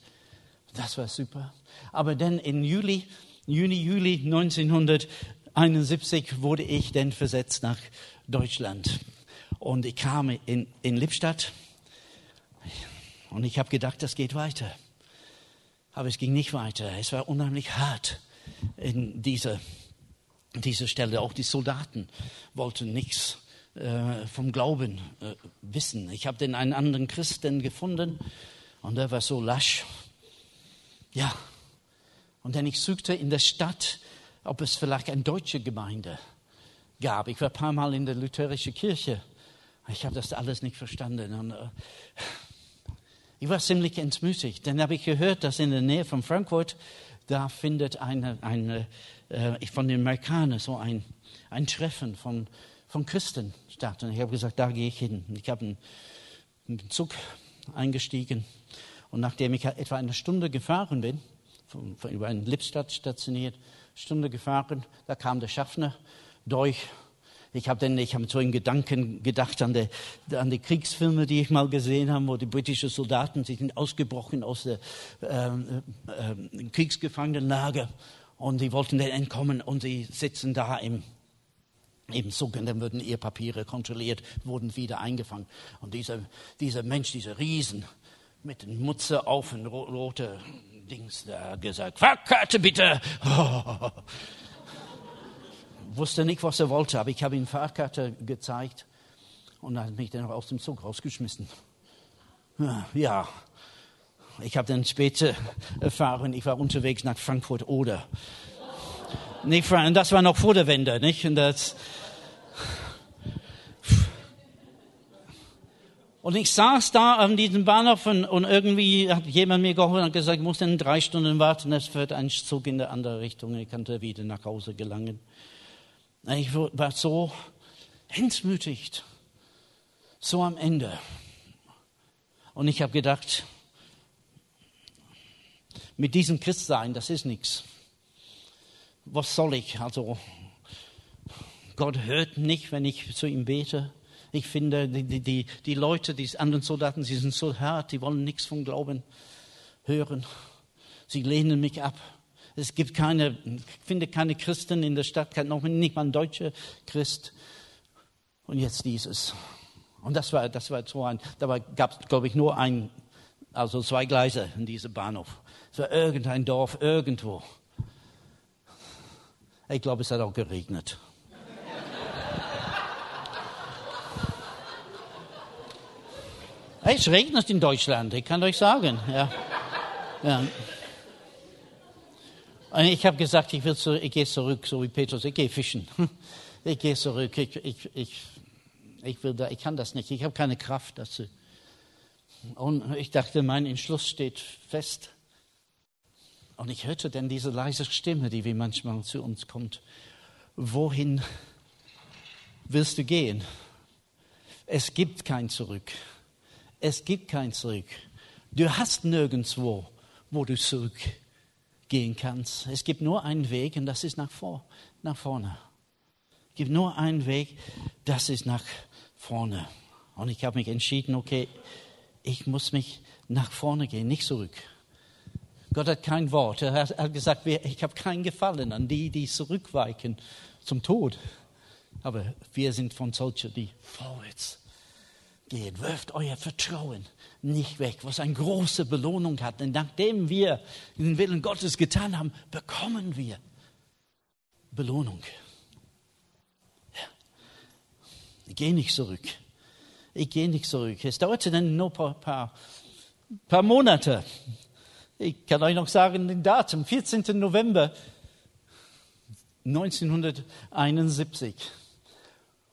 Das war super. Aber dann im Juli Juni, Juli 1971 wurde ich dann versetzt nach Deutschland. Und ich kam in, in Lippstadt und ich habe gedacht, das geht weiter. Aber es ging nicht weiter. Es war unheimlich hart in dieser, dieser Stelle. Auch die Soldaten wollten nichts äh, vom Glauben äh, wissen. Ich habe dann einen anderen Christen gefunden und der war so lasch. Ja, und dann ich suchte in der Stadt, ob es vielleicht eine deutsche Gemeinde gab. Ich war ein paar Mal in der lutherischen Kirche. Ich habe das alles nicht verstanden. Und, äh, ich war ziemlich entmutigt. Dann habe ich gehört, dass in der Nähe von Frankfurt, da findet eine, eine äh, von den Amerikanern so ein, ein Treffen von, von Christen statt. Und ich habe gesagt, da gehe ich hin. Ich habe einen, einen Zug eingestiegen. Und nachdem ich etwa eine Stunde gefahren bin, von, von, über in Lippstadt stationiert, Stunde gefahren, da kam der Schaffner durch. Ich habe dann, ich habe so in Gedanken gedacht an die, an die Kriegsfilme, die ich mal gesehen habe, wo die britischen Soldaten, sie sind ausgebrochen aus der ähm, äh, Kriegsgefangenenlager und die wollten dann entkommen und sie sitzen da im, im Zug und dann würden ihre Papiere kontrolliert, wurden wieder eingefangen. Und dieser, dieser Mensch, dieser Riesen mit Mutze auf und rote Dings da gesagt, Fahrkarte bitte. Oh. Wusste nicht, was er wollte, aber ich habe ihm Fahrkarte gezeigt und er hat mich dann aus dem Zug rausgeschmissen. Ja, ich habe dann später erfahren, ich war unterwegs nach Frankfurt oder. Nicht, das war noch vor der Wende, nicht? Und das, Und ich saß da an diesem Bahnhof und, und irgendwie hat jemand mir geholfen und gesagt, ich muss dann drei Stunden warten, es wird ein Zug in der andere Richtung. Ich konnte wieder nach Hause gelangen. Ich war so entmutigt, so am Ende. Und ich habe gedacht, mit diesem Christsein, das ist nichts. Was soll ich? Also, Gott hört nicht, wenn ich zu ihm bete. Ich finde, die, die, die Leute, die anderen Soldaten, sie sind so hart, die wollen nichts vom Glauben hören. Sie lehnen mich ab. Es gibt keine, ich finde keine Christen in der Stadt, noch nicht mal ein deutscher Christ. Und jetzt dieses. Und das war, das war so ein, dabei gab es, glaube ich, nur ein, also zwei Gleise in diesem Bahnhof. Es war irgendein Dorf irgendwo. Ich glaube, es hat auch geregnet. Es regnet in Deutschland, ich kann euch sagen. Ja. Ja. Und ich habe gesagt, ich, zu, ich gehe zurück, so wie Petrus, ich gehe fischen. Ich gehe zurück, ich, ich, ich, ich, will da, ich kann das nicht, ich habe keine Kraft dazu. Und ich dachte, mein Entschluss steht fest. Und ich hörte dann diese leise Stimme, die wie manchmal zu uns kommt. Wohin willst du gehen? Es gibt kein Zurück. Es gibt kein Zurück. Du hast nirgendwo, wo du zurückgehen kannst. Es gibt nur einen Weg und das ist nach, vor, nach vorne. Es gibt nur einen Weg, das ist nach vorne. Und ich habe mich entschieden, okay, ich muss mich nach vorne gehen, nicht zurück. Gott hat kein Wort. Er hat gesagt, ich habe keinen Gefallen an die, die zurückweichen zum Tod. Aber wir sind von solchen, die vorwärts gehen. Wirft euer Vertrauen nicht weg, was eine große Belohnung hat. Denn nachdem wir den Willen Gottes getan haben, bekommen wir Belohnung. Ich gehe nicht zurück. Ich gehe nicht zurück. Es dauerte dann nur ein paar, paar, paar Monate. Ich kann euch noch sagen, den Datum, 14. November 1971.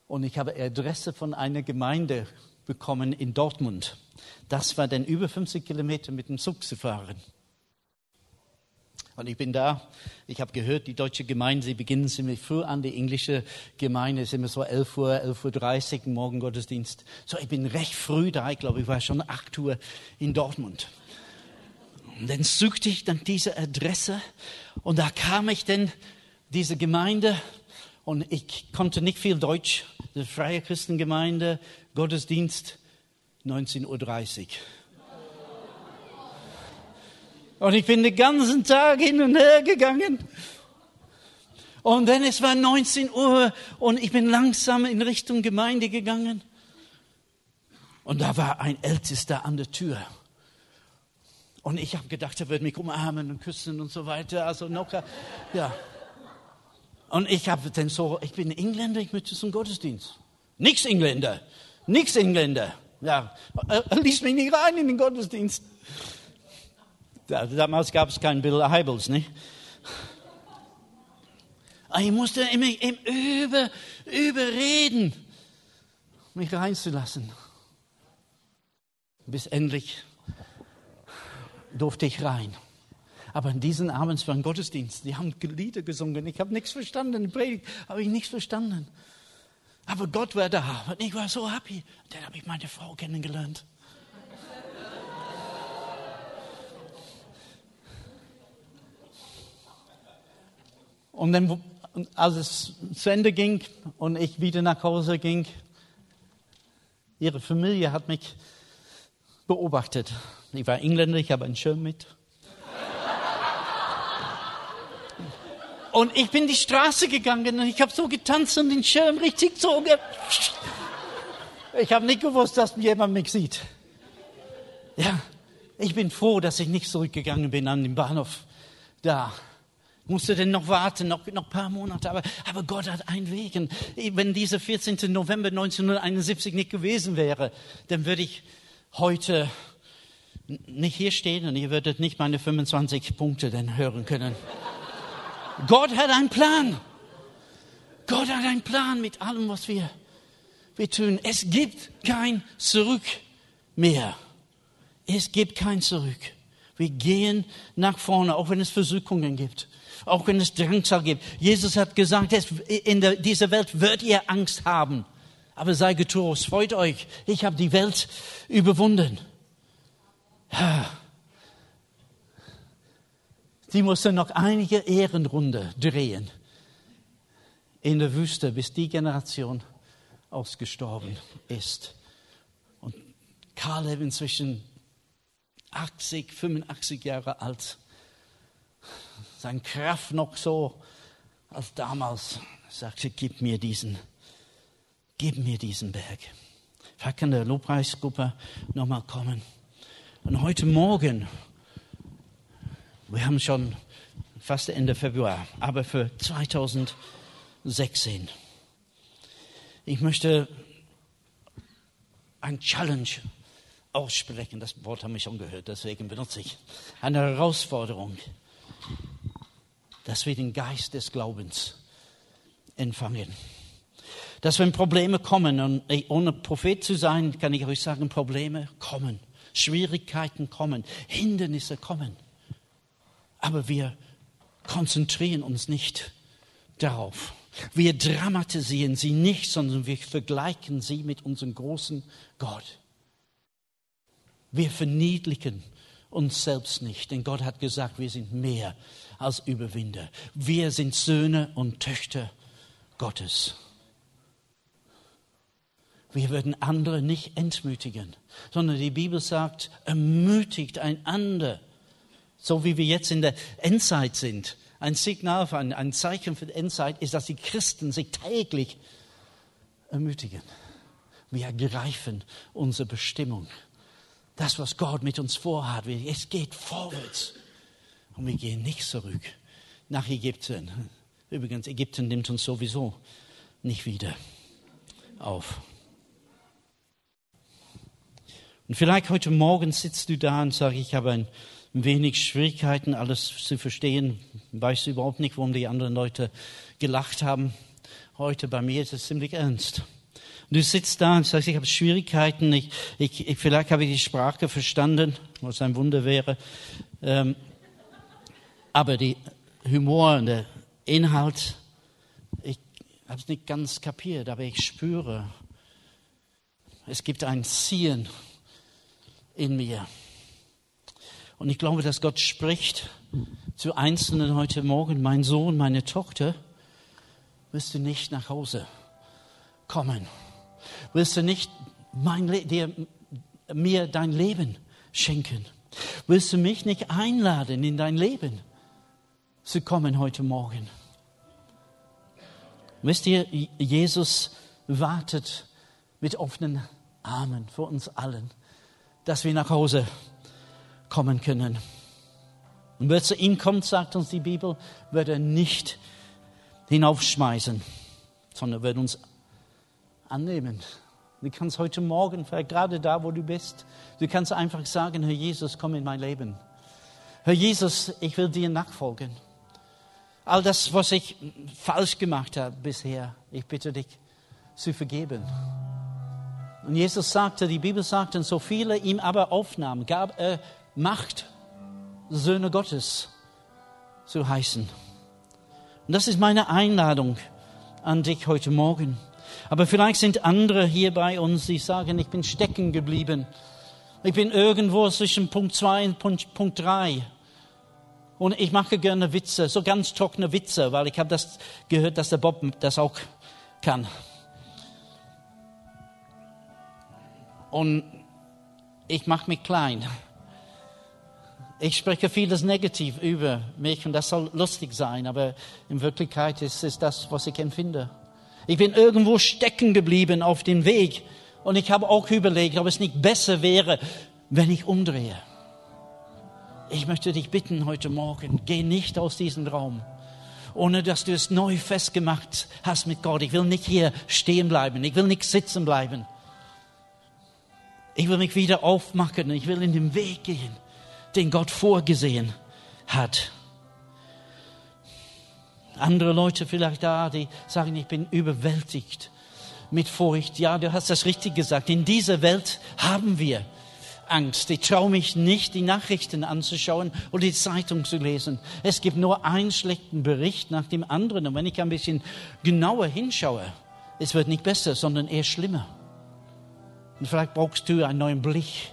Und ich habe Adresse von einer Gemeinde bekommen in Dortmund. Das war dann über 50 Kilometer mit dem Zug zu fahren. Und ich bin da. Ich habe gehört, die deutsche Gemeinde, sie beginnen ziemlich früh an. Die englische Gemeinde ist immer so 11 Uhr, 11.30 Uhr, morgen Gottesdienst. So, ich bin recht früh da. Ich glaube, ich war schon 8 Uhr in Dortmund. Und dann suchte ich dann diese Adresse und da kam ich dann diese Gemeinde und ich konnte nicht viel Deutsch. Die Freie Christengemeinde, Gottesdienst 19.30 Uhr. Und ich bin den ganzen Tag hin und her gegangen. Und dann es war 19 Uhr und ich bin langsam in Richtung Gemeinde gegangen. Und da war ein Ältester an der Tür. Und ich habe gedacht, er wird mich umarmen und küssen und so weiter. Also noch, ja. Und ich habe dann so, ich bin Engländer, ich möchte zum Gottesdienst. Nix Engländer. Nix Engländer. Ja, er ließ mich nicht rein in den Gottesdienst. Damals gab es kein Bill Heibels, nicht? Ich musste immer, immer über, überreden, mich reinzulassen. Bis endlich durfte ich rein. Aber in diesen Abends war ein Gottesdienst. Die haben Lieder gesungen. Ich habe nichts verstanden. Predigt habe ich nichts verstanden. Aber Gott war da und ich war so happy. Dann habe ich meine Frau kennengelernt. Und dann, als es zu Ende ging und ich wieder nach Hause ging, ihre Familie hat mich beobachtet. Ich war Engländer, ich habe einen Schirm mit. Und ich bin die Straße gegangen und ich habe so getanzt und den Schirm richtig so. Ich habe nicht gewusst, dass jemand mich sieht. Ja, ich bin froh, dass ich nicht zurückgegangen bin an den Bahnhof. Da musste denn noch warten, noch, ein paar Monate. Aber, aber Gott hat einen Weg. Wenn dieser 14. November 1971 nicht gewesen wäre, dann würde ich heute nicht hier stehen und ihr würdet nicht meine 25 Punkte dann hören können. Gott hat einen Plan. Gott hat einen Plan mit allem, was wir, wir tun. Es gibt kein Zurück mehr. Es gibt kein Zurück. Wir gehen nach vorne, auch wenn es Versuchungen gibt, auch wenn es Drangsal gibt. Jesus hat gesagt, in dieser Welt wird ihr Angst haben. Aber sei getrost, freut euch, ich habe die Welt überwunden. Sie mussten noch einige Ehrenrunde drehen in der Wüste, bis die Generation ausgestorben ist. Und Kaleb inzwischen 80, 85 Jahre alt. Sein Kraft noch so als damals. Sagte, gib mir diesen, gib mir diesen Berg. Vielleicht kann der Lobpreisgruppe nochmal kommen. Und heute Morgen, wir haben schon fast Ende Februar, aber für 2016, ich möchte ein Challenge aussprechen. Das Wort haben wir schon gehört, deswegen benutze ich eine Herausforderung, dass wir den Geist des Glaubens empfangen. Dass wenn Probleme kommen, und ohne Prophet zu sein, kann ich euch sagen, Probleme kommen, Schwierigkeiten kommen, Hindernisse kommen. Aber wir konzentrieren uns nicht darauf. Wir dramatisieren sie nicht, sondern wir vergleichen sie mit unserem großen Gott. Wir verniedlichen uns selbst nicht, denn Gott hat gesagt, wir sind mehr als Überwinder. Wir sind Söhne und Töchter Gottes. Wir würden andere nicht entmütigen, sondern die Bibel sagt, ermutigt einander, so wie wir jetzt in der Endzeit sind. Ein Signal, ein, ein Zeichen für die Endzeit ist, dass die Christen sich täglich ermutigen. Wir ergreifen unsere Bestimmung das, was Gott mit uns vorhat. Es geht vorwärts. Und wir gehen nicht zurück nach Ägypten. Übrigens, Ägypten nimmt uns sowieso nicht wieder auf. Und vielleicht heute Morgen sitzt du da und sagst, ich habe ein wenig Schwierigkeiten, alles zu verstehen. Weißt du überhaupt nicht, warum die anderen Leute gelacht haben. Heute bei mir ist es ziemlich ernst. Du sitzt da und sagst, ich habe Schwierigkeiten, ich, ich, ich, vielleicht habe ich die Sprache verstanden, was ein Wunder wäre. Ähm, aber die Humor und der Inhalt, ich habe es nicht ganz kapiert, aber ich spüre, es gibt ein Ziehen in mir. Und ich glaube, dass Gott spricht zu Einzelnen heute Morgen, mein Sohn, meine Tochter, wirst du nicht nach Hause kommen. Willst du nicht dir, mir dein Leben schenken? Willst du mich nicht einladen, in dein Leben zu kommen heute Morgen? Wisst ihr, Jesus wartet mit offenen Armen vor uns allen, dass wir nach Hause kommen können. Und wer zu ihm kommt, sagt uns die Bibel, wird er nicht hinaufschmeißen, sondern wird uns annehmen. Du kannst heute Morgen, vielleicht gerade da, wo du bist, du kannst einfach sagen, Herr Jesus, komm in mein Leben. Herr Jesus, ich will dir nachfolgen. All das, was ich falsch gemacht habe bisher, ich bitte dich zu vergeben. Und Jesus sagte, die Bibel sagt, und so viele ihm aber aufnahmen, gab er Macht, Söhne Gottes zu heißen. Und das ist meine Einladung an dich heute Morgen. Aber vielleicht sind andere hier bei uns, die sagen, ich bin stecken geblieben. Ich bin irgendwo zwischen Punkt 2 und Punkt, Punkt 3. Und ich mache gerne Witze, so ganz trockene Witze, weil ich habe das gehört, dass der Bob das auch kann. Und ich mache mich klein. Ich spreche vieles negativ über mich und das soll lustig sein, aber in Wirklichkeit ist es das, was ich empfinde. Ich bin irgendwo stecken geblieben auf dem Weg. Und ich habe auch überlegt, ob es nicht besser wäre, wenn ich umdrehe. Ich möchte dich bitten heute Morgen, geh nicht aus diesem Raum, ohne dass du es neu festgemacht hast mit Gott. Ich will nicht hier stehen bleiben. Ich will nicht sitzen bleiben. Ich will mich wieder aufmachen. Ich will in den Weg gehen, den Gott vorgesehen hat andere Leute vielleicht da, die sagen, ich bin überwältigt mit Furcht. Ja, du hast das richtig gesagt. In dieser Welt haben wir Angst. Ich traue mich nicht, die Nachrichten anzuschauen oder die Zeitung zu lesen. Es gibt nur einen schlechten Bericht nach dem anderen. Und wenn ich ein bisschen genauer hinschaue, es wird nicht besser, sondern eher schlimmer. Und vielleicht brauchst du einen neuen Blick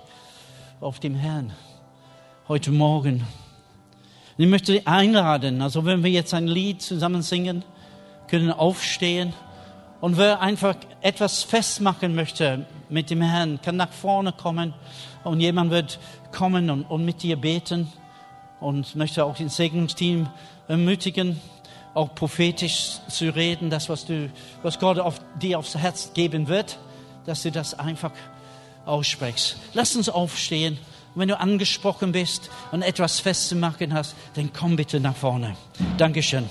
auf den Herrn heute Morgen. Ich möchte dich einladen, also wenn wir jetzt ein Lied zusammen singen, können aufstehen und wer einfach etwas festmachen möchte mit dem Herrn, kann nach vorne kommen und jemand wird kommen und, und mit dir beten und möchte auch das Segnungsteam ermutigen, auch prophetisch zu reden, das, was, du, was Gott auf, dir aufs Herz geben wird, dass du das einfach aussprichst. Lass uns aufstehen. Wenn du angesprochen bist und etwas festzumachen hast, dann komm bitte nach vorne. Dankeschön.